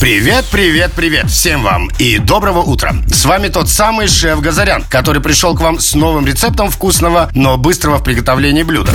Привет, привет, привет всем вам и доброго утра. С вами тот самый шеф Газарян, который пришел к вам с новым рецептом вкусного, но быстрого в приготовлении блюда.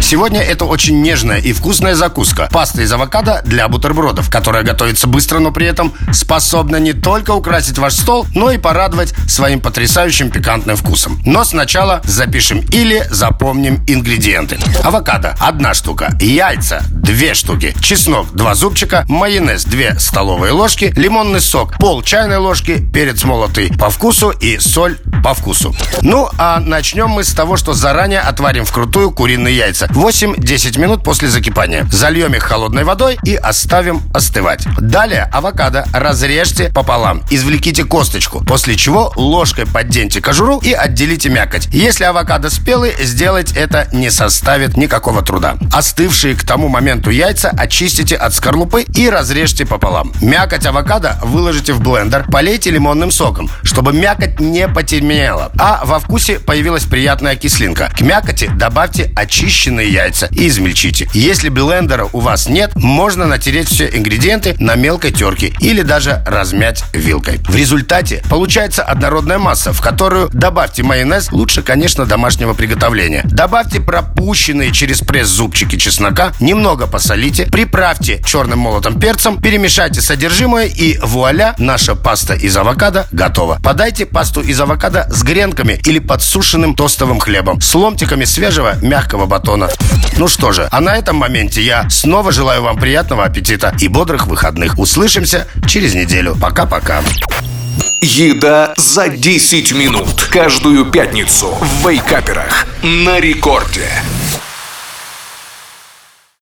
Сегодня это очень нежная и вкусная закуска. Паста из авокадо для бутербродов, которая готовится быстро, но при этом способна не только украсить ваш стол, но и порадовать своим потрясающим пикантным вкусом. Но сначала запишем или запомним ингредиенты. Авокадо – одна штука, яйца – две штуки, чеснок – два зубчика, майонез – две столовые ложки, лимонный сок – пол чайной ложки, перец молотый по вкусу и соль по вкусу. Ну, а начнем мы с того, что заранее отварим вкрутую куриные яйца. 8-10 минут после закипания. Зальем их холодной водой и оставим остывать. Далее авокадо разрежьте пополам. Извлеките косточку, после чего ложкой подденьте кожуру и отделите мякоть. Если авокадо спелый, сделать это не составит никакого труда. Остывшие к тому моменту яйца очистите от скорлупы и разрежьте пополам. Мякоть авокадо выложите в блендер, полейте лимонным соком, чтобы мякоть не потемнела, а во вкусе появилась приятная кислинка. К мякоти добавьте очищенные яйца и измельчите. Если блендера у вас нет, можно натереть все ингредиенты на мелкой терке или даже размять вилкой. В результате получается однородная масса, в которую добавьте майонез, лучше, конечно, домашнего приготовления. Добавьте пропущенные через пресс зубчики чеснока, немного посолите, приправьте черным молотым перцем, перемешайте содержимое и вуаля, наша паста из авокадо готова. Подайте пасту из авокадо с гренками или подсушенным тостовым хлебом, с ломтиками свежего мягкого батона. Ну что же, а на этом моменте я снова желаю вам приятного аппетита и бодрых выходных. Услышимся через неделю. Пока-пока. Еда за 10 минут Каждую пятницу в Вейкаперах На рекорде